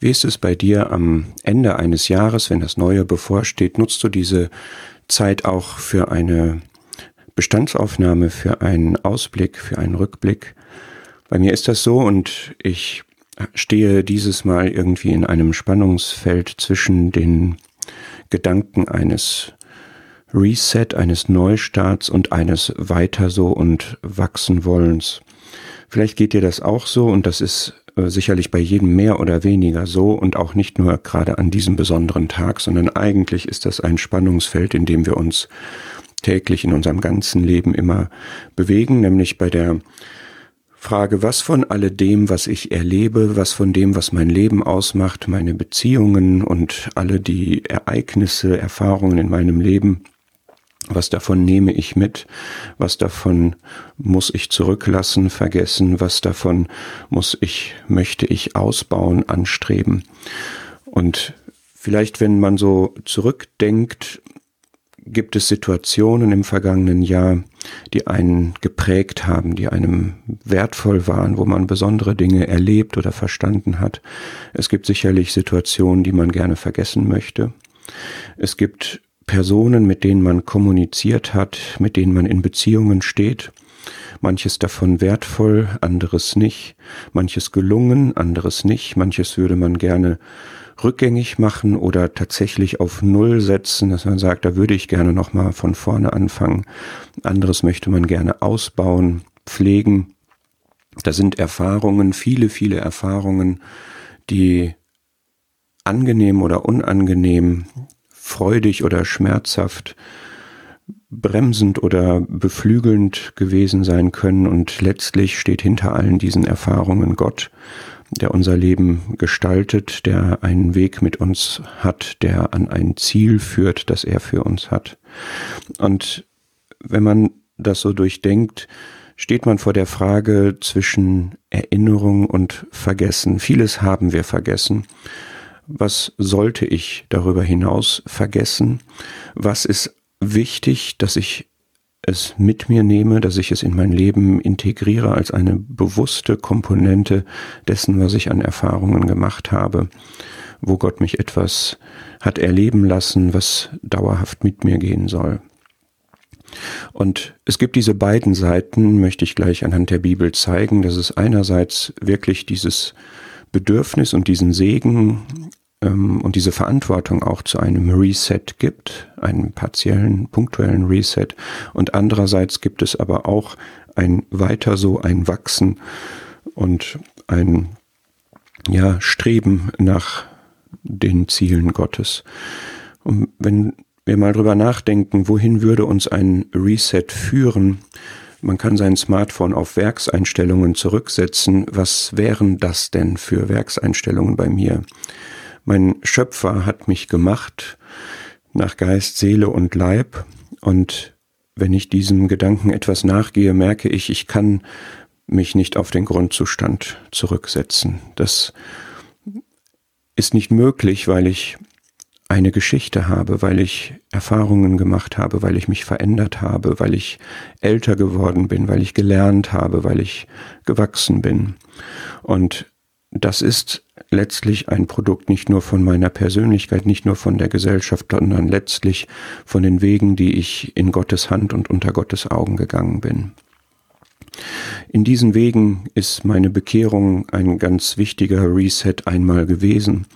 Wie ist es bei dir am Ende eines Jahres, wenn das Neue bevorsteht? Nutzt du diese Zeit auch für eine Bestandsaufnahme, für einen Ausblick, für einen Rückblick? Bei mir ist das so und ich stehe dieses Mal irgendwie in einem Spannungsfeld zwischen den Gedanken eines Reset, eines Neustarts und eines Weiter so und wachsen wollens. Vielleicht geht dir das auch so und das ist sicherlich bei jedem mehr oder weniger so und auch nicht nur gerade an diesem besonderen Tag, sondern eigentlich ist das ein Spannungsfeld, in dem wir uns täglich in unserem ganzen Leben immer bewegen, nämlich bei der Frage, was von alledem, was ich erlebe, was von dem, was mein Leben ausmacht, meine Beziehungen und alle die Ereignisse, Erfahrungen in meinem Leben, was davon nehme ich mit? Was davon muss ich zurücklassen, vergessen? Was davon muss ich, möchte ich ausbauen, anstreben? Und vielleicht, wenn man so zurückdenkt, gibt es Situationen im vergangenen Jahr, die einen geprägt haben, die einem wertvoll waren, wo man besondere Dinge erlebt oder verstanden hat. Es gibt sicherlich Situationen, die man gerne vergessen möchte. Es gibt Personen, mit denen man kommuniziert hat, mit denen man in Beziehungen steht. Manches davon wertvoll, anderes nicht. Manches gelungen, anderes nicht. Manches würde man gerne rückgängig machen oder tatsächlich auf Null setzen, dass man sagt, da würde ich gerne nochmal von vorne anfangen. Anderes möchte man gerne ausbauen, pflegen. Da sind Erfahrungen, viele, viele Erfahrungen, die angenehm oder unangenehm, freudig oder schmerzhaft, bremsend oder beflügelnd gewesen sein können und letztlich steht hinter allen diesen Erfahrungen Gott, der unser Leben gestaltet, der einen Weg mit uns hat, der an ein Ziel führt, das er für uns hat. Und wenn man das so durchdenkt, steht man vor der Frage zwischen Erinnerung und Vergessen. Vieles haben wir vergessen was sollte ich darüber hinaus vergessen? Was ist wichtig, dass ich es mit mir nehme, dass ich es in mein Leben integriere als eine bewusste Komponente dessen, was ich an Erfahrungen gemacht habe, wo Gott mich etwas hat erleben lassen, was dauerhaft mit mir gehen soll. Und es gibt diese beiden Seiten, möchte ich gleich anhand der Bibel zeigen, dass es einerseits wirklich dieses Bedürfnis und diesen Segen ähm, und diese Verantwortung auch zu einem Reset gibt, einem partiellen, punktuellen Reset. Und andererseits gibt es aber auch ein weiter so ein Wachsen und ein ja, Streben nach den Zielen Gottes. Und wenn wir mal drüber nachdenken, wohin würde uns ein Reset führen, man kann sein Smartphone auf Werkseinstellungen zurücksetzen. Was wären das denn für Werkseinstellungen bei mir? Mein Schöpfer hat mich gemacht nach Geist, Seele und Leib. Und wenn ich diesem Gedanken etwas nachgehe, merke ich, ich kann mich nicht auf den Grundzustand zurücksetzen. Das ist nicht möglich, weil ich eine Geschichte habe, weil ich Erfahrungen gemacht habe, weil ich mich verändert habe, weil ich älter geworden bin, weil ich gelernt habe, weil ich gewachsen bin. Und das ist letztlich ein Produkt nicht nur von meiner Persönlichkeit, nicht nur von der Gesellschaft, sondern letztlich von den Wegen, die ich in Gottes Hand und unter Gottes Augen gegangen bin. In diesen Wegen ist meine Bekehrung ein ganz wichtiger Reset einmal gewesen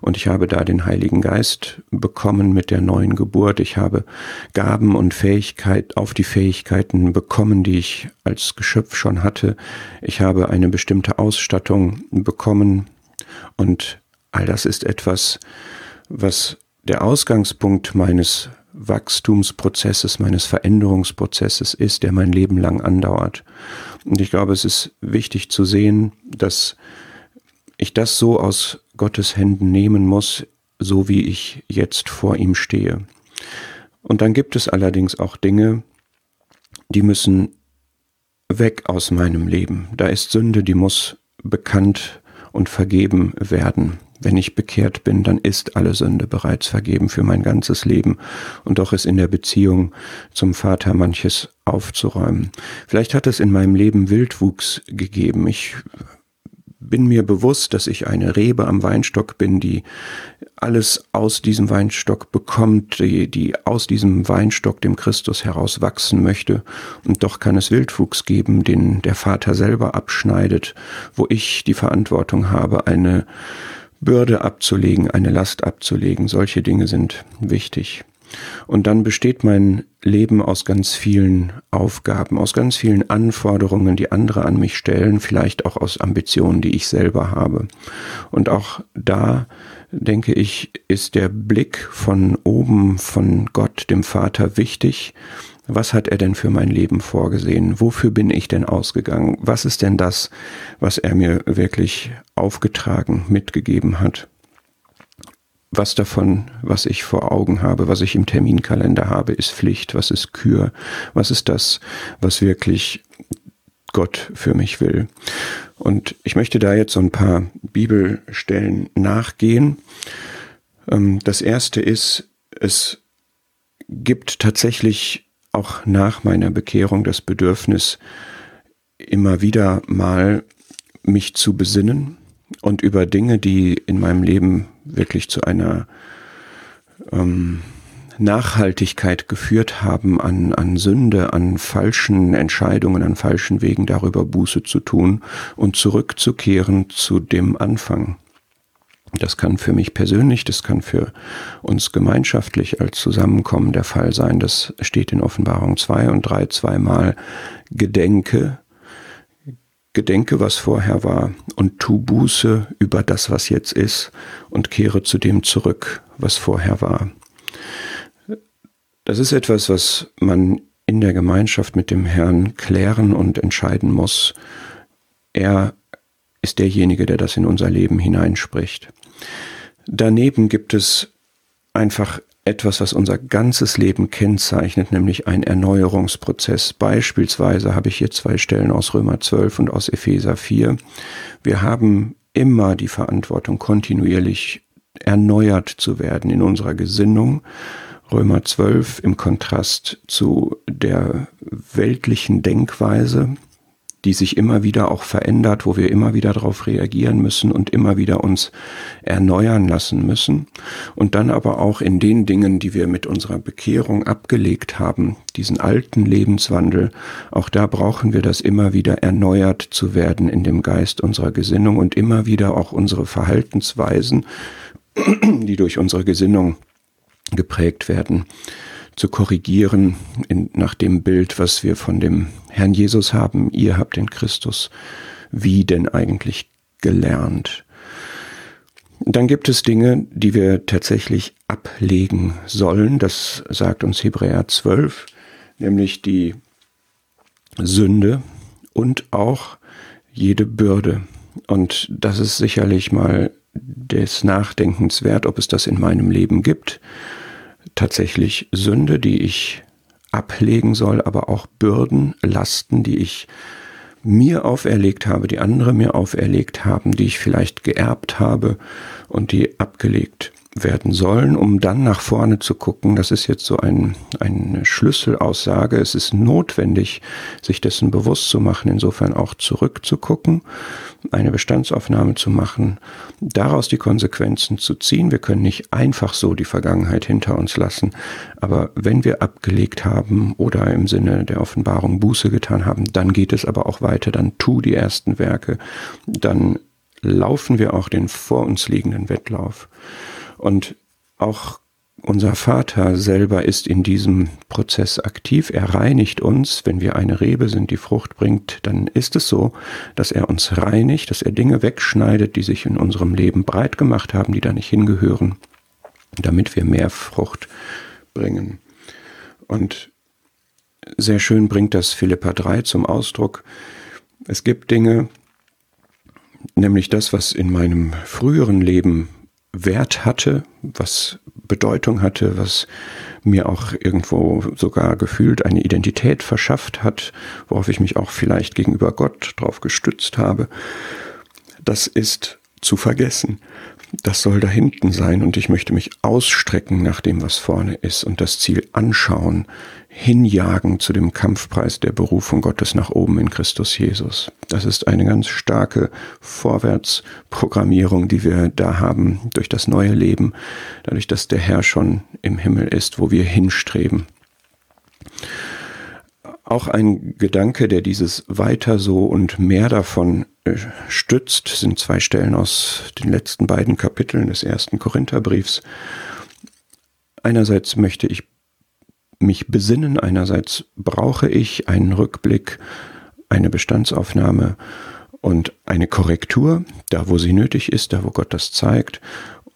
und ich habe da den Heiligen Geist bekommen mit der neuen Geburt. Ich habe Gaben und Fähigkeit auf die Fähigkeiten bekommen, die ich als Geschöpf schon hatte. Ich habe eine bestimmte Ausstattung bekommen und all das ist etwas, was der Ausgangspunkt meines Wachstumsprozesses, meines Veränderungsprozesses ist, der mein Leben lang andauert. Und ich glaube, es ist wichtig zu sehen, dass ich das so aus Gottes Händen nehmen muss, so wie ich jetzt vor ihm stehe. Und dann gibt es allerdings auch Dinge, die müssen weg aus meinem Leben. Da ist Sünde, die muss bekannt und vergeben werden. Wenn ich bekehrt bin, dann ist alle Sünde bereits vergeben für mein ganzes Leben. Und doch ist in der Beziehung zum Vater manches aufzuräumen. Vielleicht hat es in meinem Leben Wildwuchs gegeben. Ich bin mir bewusst, dass ich eine Rebe am Weinstock bin, die alles aus diesem Weinstock bekommt, die, die aus diesem Weinstock dem Christus heraus wachsen möchte. Und doch kann es Wildwuchs geben, den der Vater selber abschneidet, wo ich die Verantwortung habe, eine Bürde abzulegen, eine Last abzulegen. Solche Dinge sind wichtig. Und dann besteht mein Leben aus ganz vielen Aufgaben, aus ganz vielen Anforderungen, die andere an mich stellen, vielleicht auch aus Ambitionen, die ich selber habe. Und auch da, denke ich, ist der Blick von oben, von Gott, dem Vater, wichtig. Was hat er denn für mein Leben vorgesehen? Wofür bin ich denn ausgegangen? Was ist denn das, was er mir wirklich aufgetragen, mitgegeben hat? was davon, was ich vor Augen habe, was ich im Terminkalender habe, ist Pflicht, was ist Kür, was ist das, was wirklich Gott für mich will. Und ich möchte da jetzt so ein paar Bibelstellen nachgehen. Ähm, das erste ist, es gibt tatsächlich auch nach meiner Bekehrung das Bedürfnis, immer wieder mal mich zu besinnen und über Dinge, die in meinem Leben wirklich zu einer ähm, Nachhaltigkeit geführt haben, an, an Sünde, an falschen Entscheidungen, an falschen Wegen darüber Buße zu tun und zurückzukehren zu dem Anfang. Das kann für mich persönlich, das kann für uns gemeinschaftlich als Zusammenkommen der Fall sein. Das steht in Offenbarung 2 und 3 zweimal. Gedenke, Gedenke, was vorher war, und tu Buße über das, was jetzt ist, und kehre zu dem zurück, was vorher war. Das ist etwas, was man in der Gemeinschaft mit dem Herrn klären und entscheiden muss. Er ist derjenige, der das in unser Leben hineinspricht. Daneben gibt es einfach etwas, was unser ganzes Leben kennzeichnet, nämlich ein Erneuerungsprozess. Beispielsweise habe ich hier zwei Stellen aus Römer 12 und aus Epheser 4. Wir haben immer die Verantwortung, kontinuierlich erneuert zu werden in unserer Gesinnung. Römer 12 im Kontrast zu der weltlichen Denkweise, die sich immer wieder auch verändert, wo wir immer wieder darauf reagieren müssen und immer wieder uns erneuern lassen müssen. Und dann aber auch in den Dingen, die wir mit unserer Bekehrung abgelegt haben, diesen alten Lebenswandel, auch da brauchen wir das immer wieder erneuert zu werden in dem Geist unserer Gesinnung und immer wieder auch unsere Verhaltensweisen, die durch unsere Gesinnung geprägt werden, zu korrigieren in, nach dem Bild, was wir von dem Herrn Jesus haben. Ihr habt den Christus wie denn eigentlich gelernt. Dann gibt es Dinge, die wir tatsächlich ablegen sollen. Das sagt uns Hebräer 12, nämlich die Sünde und auch jede Bürde. Und das ist sicherlich mal des Nachdenkens wert, ob es das in meinem Leben gibt tatsächlich Sünde, die ich ablegen soll, aber auch Bürden, Lasten, die ich mir auferlegt habe, die andere mir auferlegt haben, die ich vielleicht geerbt habe und die abgelegt werden sollen, um dann nach vorne zu gucken. Das ist jetzt so ein, eine Schlüsselaussage. Es ist notwendig, sich dessen bewusst zu machen, insofern auch zurückzugucken, eine Bestandsaufnahme zu machen, daraus die Konsequenzen zu ziehen. Wir können nicht einfach so die Vergangenheit hinter uns lassen, aber wenn wir abgelegt haben oder im Sinne der Offenbarung Buße getan haben, dann geht es aber auch weiter, dann tu die ersten Werke, dann laufen wir auch den vor uns liegenden Wettlauf. Und auch unser Vater selber ist in diesem Prozess aktiv. Er reinigt uns. Wenn wir eine Rebe sind, die Frucht bringt, dann ist es so, dass er uns reinigt, dass er Dinge wegschneidet, die sich in unserem Leben breit gemacht haben, die da nicht hingehören, damit wir mehr Frucht bringen. Und sehr schön bringt das Philippa 3 zum Ausdruck. Es gibt Dinge, nämlich das, was in meinem früheren Leben Wert hatte, was Bedeutung hatte, was mir auch irgendwo sogar gefühlt eine Identität verschafft hat, worauf ich mich auch vielleicht gegenüber Gott drauf gestützt habe, das ist zu vergessen. Das soll da hinten sein und ich möchte mich ausstrecken nach dem, was vorne ist und das Ziel anschauen, hinjagen zu dem Kampfpreis der Berufung Gottes nach oben in Christus Jesus. Das ist eine ganz starke Vorwärtsprogrammierung, die wir da haben durch das neue Leben, dadurch, dass der Herr schon im Himmel ist, wo wir hinstreben. Auch ein Gedanke, der dieses weiter so und mehr davon äh, stützt, sind zwei Stellen aus den letzten beiden Kapiteln des ersten Korintherbriefs. Einerseits möchte ich mich besinnen, einerseits brauche ich einen Rückblick, eine Bestandsaufnahme und eine Korrektur, da wo sie nötig ist, da wo Gott das zeigt.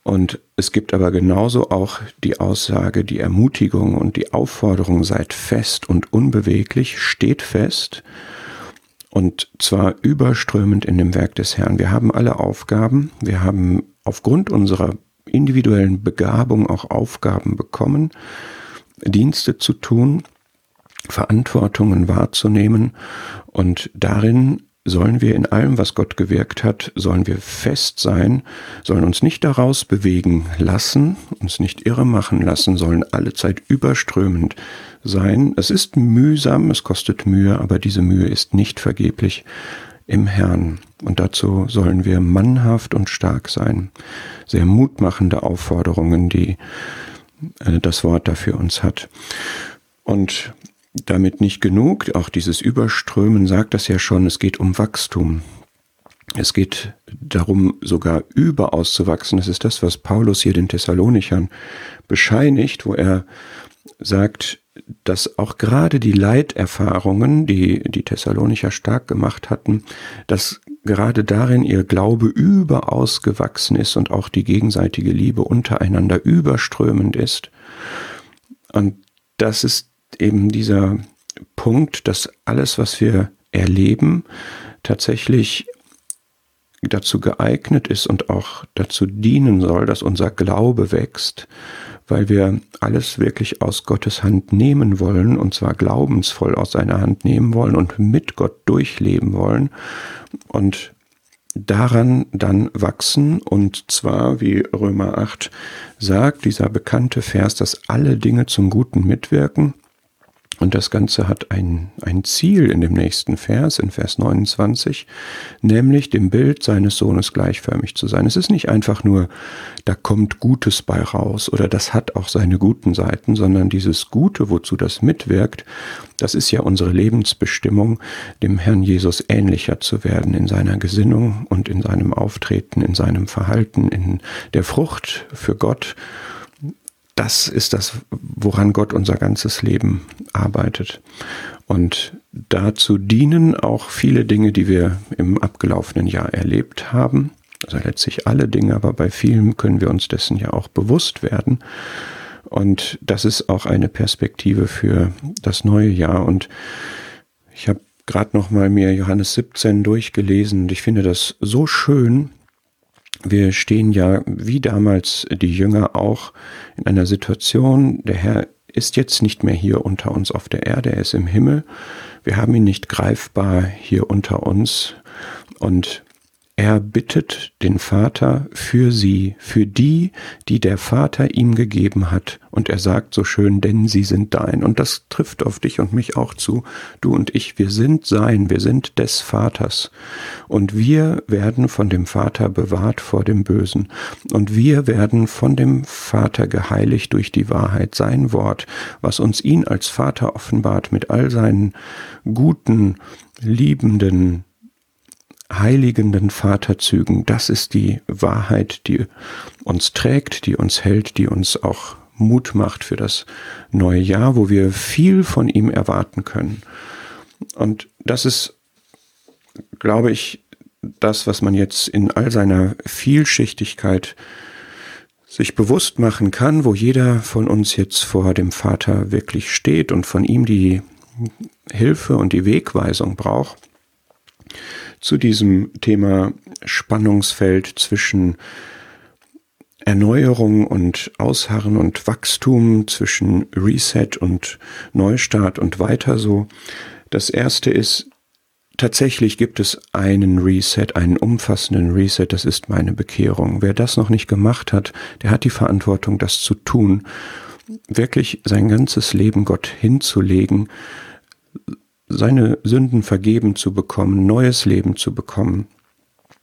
Und es gibt aber genauso auch die Aussage, die Ermutigung und die Aufforderung, seid fest und unbeweglich, steht fest, und zwar überströmend in dem Werk des Herrn. Wir haben alle Aufgaben, wir haben aufgrund unserer individuellen Begabung auch Aufgaben bekommen, Dienste zu tun, Verantwortungen wahrzunehmen. Und darin sollen wir in allem, was Gott gewirkt hat, sollen wir fest sein, sollen uns nicht daraus bewegen lassen, uns nicht irre machen lassen, sollen alle Zeit überströmend sein. Es ist mühsam, es kostet Mühe, aber diese Mühe ist nicht vergeblich im Herrn. Und dazu sollen wir mannhaft und stark sein. Sehr mutmachende Aufforderungen, die äh, das Wort dafür uns hat. Und damit nicht genug, auch dieses Überströmen sagt das ja schon, es geht um Wachstum. Es geht darum, sogar überaus zu wachsen. Das ist das, was Paulus hier den Thessalonichern bescheinigt, wo er sagt, dass auch gerade die Leiterfahrungen, die die Thessalonicher stark gemacht hatten, dass gerade darin ihr Glaube überaus gewachsen ist und auch die gegenseitige Liebe untereinander überströmend ist. Und das ist eben dieser Punkt, dass alles, was wir erleben, tatsächlich dazu geeignet ist und auch dazu dienen soll, dass unser Glaube wächst, weil wir alles wirklich aus Gottes Hand nehmen wollen, und zwar glaubensvoll aus seiner Hand nehmen wollen und mit Gott durchleben wollen und daran dann wachsen, und zwar, wie Römer 8 sagt, dieser bekannte Vers, dass alle Dinge zum Guten mitwirken, und das Ganze hat ein, ein Ziel in dem nächsten Vers, in Vers 29, nämlich dem Bild seines Sohnes gleichförmig zu sein. Es ist nicht einfach nur, da kommt Gutes bei raus oder das hat auch seine guten Seiten, sondern dieses Gute, wozu das mitwirkt, das ist ja unsere Lebensbestimmung, dem Herrn Jesus ähnlicher zu werden in seiner Gesinnung und in seinem Auftreten, in seinem Verhalten, in der Frucht für Gott das ist das, woran Gott unser ganzes Leben arbeitet. Und dazu dienen auch viele Dinge, die wir im abgelaufenen Jahr erlebt haben. Also letztlich alle Dinge, aber bei vielen können wir uns dessen ja auch bewusst werden. Und das ist auch eine Perspektive für das neue Jahr. Und ich habe gerade noch mal mir Johannes 17 durchgelesen und ich finde das so schön, wir stehen ja wie damals die Jünger auch in einer Situation, der Herr ist jetzt nicht mehr hier unter uns auf der Erde, er ist im Himmel. Wir haben ihn nicht greifbar hier unter uns und er bittet den Vater für sie, für die, die der Vater ihm gegeben hat. Und er sagt so schön, denn sie sind dein. Und das trifft auf dich und mich auch zu. Du und ich, wir sind sein, wir sind des Vaters. Und wir werden von dem Vater bewahrt vor dem Bösen. Und wir werden von dem Vater geheiligt durch die Wahrheit, sein Wort, was uns ihn als Vater offenbart mit all seinen guten, liebenden, heiligenden Vaterzügen. Das ist die Wahrheit, die uns trägt, die uns hält, die uns auch Mut macht für das neue Jahr, wo wir viel von ihm erwarten können. Und das ist, glaube ich, das, was man jetzt in all seiner Vielschichtigkeit sich bewusst machen kann, wo jeder von uns jetzt vor dem Vater wirklich steht und von ihm die Hilfe und die Wegweisung braucht zu diesem Thema Spannungsfeld zwischen Erneuerung und Ausharren und Wachstum, zwischen Reset und Neustart und weiter so. Das erste ist tatsächlich gibt es einen Reset, einen umfassenden Reset, das ist meine Bekehrung. Wer das noch nicht gemacht hat, der hat die Verantwortung, das zu tun, wirklich sein ganzes Leben Gott hinzulegen, seine Sünden vergeben zu bekommen, neues Leben zu bekommen,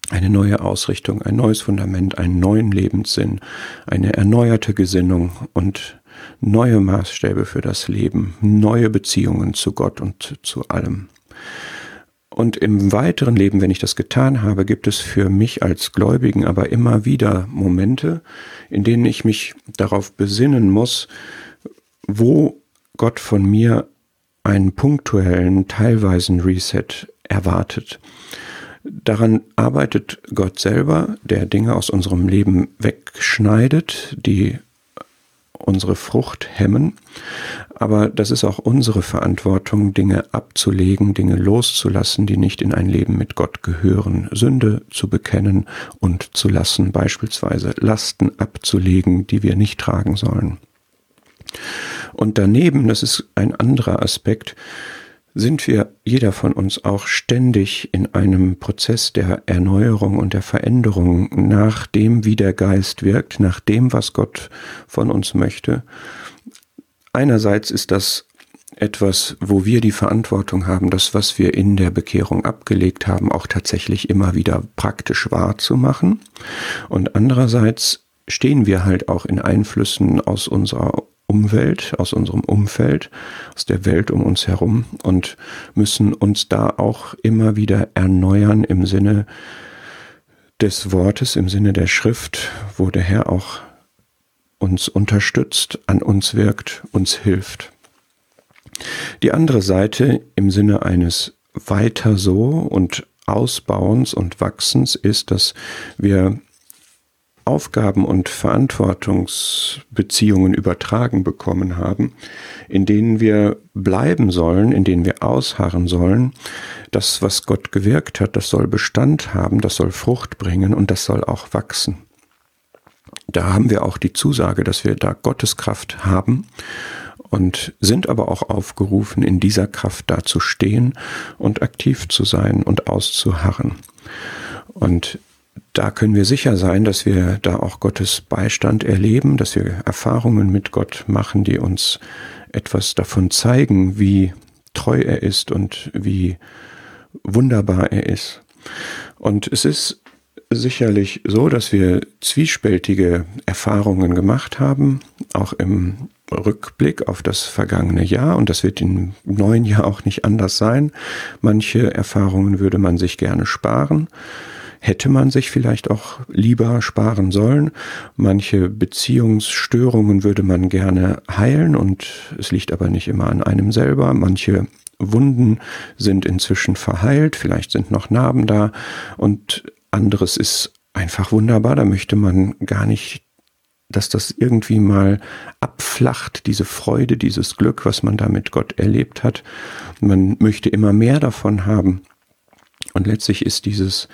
eine neue Ausrichtung, ein neues Fundament, einen neuen Lebenssinn, eine erneuerte Gesinnung und neue Maßstäbe für das Leben, neue Beziehungen zu Gott und zu allem. Und im weiteren Leben, wenn ich das getan habe, gibt es für mich als Gläubigen aber immer wieder Momente, in denen ich mich darauf besinnen muss, wo Gott von mir einen punktuellen, teilweisen Reset erwartet. Daran arbeitet Gott selber, der Dinge aus unserem Leben wegschneidet, die unsere Frucht hemmen. Aber das ist auch unsere Verantwortung, Dinge abzulegen, Dinge loszulassen, die nicht in ein Leben mit Gott gehören. Sünde zu bekennen und zu lassen, beispielsweise Lasten abzulegen, die wir nicht tragen sollen. Und daneben, das ist ein anderer Aspekt, sind wir, jeder von uns, auch ständig in einem Prozess der Erneuerung und der Veränderung nach dem, wie der Geist wirkt, nach dem, was Gott von uns möchte. Einerseits ist das etwas, wo wir die Verantwortung haben, das, was wir in der Bekehrung abgelegt haben, auch tatsächlich immer wieder praktisch wahrzumachen. Und andererseits stehen wir halt auch in Einflüssen aus unserer Umwelt, aus unserem Umfeld, aus der Welt um uns herum und müssen uns da auch immer wieder erneuern im Sinne des Wortes, im Sinne der Schrift, wo der Herr auch uns unterstützt, an uns wirkt, uns hilft. Die andere Seite im Sinne eines weiter so und Ausbauens und Wachsens ist, dass wir Aufgaben und Verantwortungsbeziehungen übertragen bekommen haben, in denen wir bleiben sollen, in denen wir ausharren sollen. Das, was Gott gewirkt hat, das soll Bestand haben, das soll Frucht bringen und das soll auch wachsen. Da haben wir auch die Zusage, dass wir da Gottes Kraft haben und sind aber auch aufgerufen, in dieser Kraft da zu stehen und aktiv zu sein und auszuharren. Und da können wir sicher sein, dass wir da auch Gottes Beistand erleben, dass wir Erfahrungen mit Gott machen, die uns etwas davon zeigen, wie treu er ist und wie wunderbar er ist. Und es ist sicherlich so, dass wir zwiespältige Erfahrungen gemacht haben, auch im Rückblick auf das vergangene Jahr und das wird im neuen Jahr auch nicht anders sein. Manche Erfahrungen würde man sich gerne sparen hätte man sich vielleicht auch lieber sparen sollen. Manche Beziehungsstörungen würde man gerne heilen und es liegt aber nicht immer an einem selber. Manche Wunden sind inzwischen verheilt, vielleicht sind noch Narben da und anderes ist einfach wunderbar. Da möchte man gar nicht dass das irgendwie mal abflacht, diese Freude, dieses Glück, was man da mit Gott erlebt hat. Man möchte immer mehr davon haben. Und letztlich ist dieses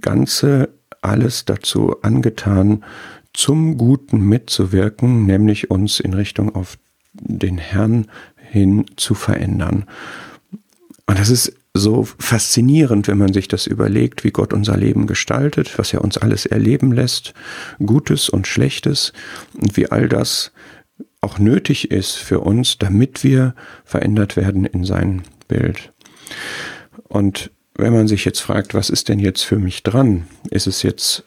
Ganze alles dazu angetan, zum Guten mitzuwirken, nämlich uns in Richtung auf den Herrn hin zu verändern. Und das ist so faszinierend, wenn man sich das überlegt, wie Gott unser Leben gestaltet, was er uns alles erleben lässt, Gutes und Schlechtes, und wie all das auch nötig ist für uns, damit wir verändert werden in sein Bild. Und wenn man sich jetzt fragt, was ist denn jetzt für mich dran? Ist es jetzt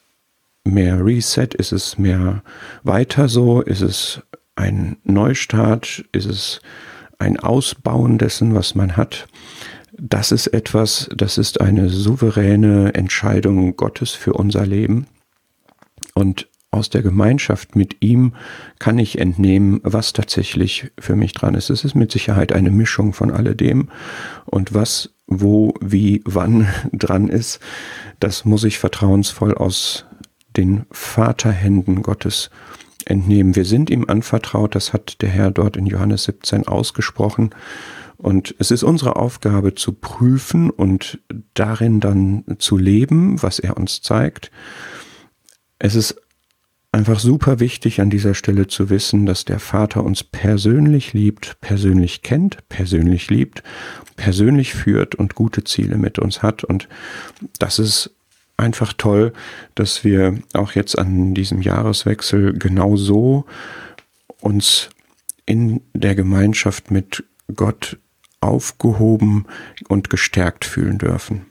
mehr Reset? Ist es mehr weiter so? Ist es ein Neustart? Ist es ein Ausbauen dessen, was man hat? Das ist etwas, das ist eine souveräne Entscheidung Gottes für unser Leben. Und aus der Gemeinschaft mit ihm kann ich entnehmen, was tatsächlich für mich dran ist. Es ist mit Sicherheit eine Mischung von alledem. Und was wo, wie, wann dran ist, das muss ich vertrauensvoll aus den Vaterhänden Gottes entnehmen. Wir sind ihm anvertraut, das hat der Herr dort in Johannes 17 ausgesprochen. Und es ist unsere Aufgabe zu prüfen und darin dann zu leben, was er uns zeigt. Es ist einfach super wichtig an dieser Stelle zu wissen, dass der Vater uns persönlich liebt, persönlich kennt, persönlich liebt, persönlich führt und gute Ziele mit uns hat. Und das ist einfach toll, dass wir auch jetzt an diesem Jahreswechsel genau so uns in der Gemeinschaft mit Gott aufgehoben und gestärkt fühlen dürfen.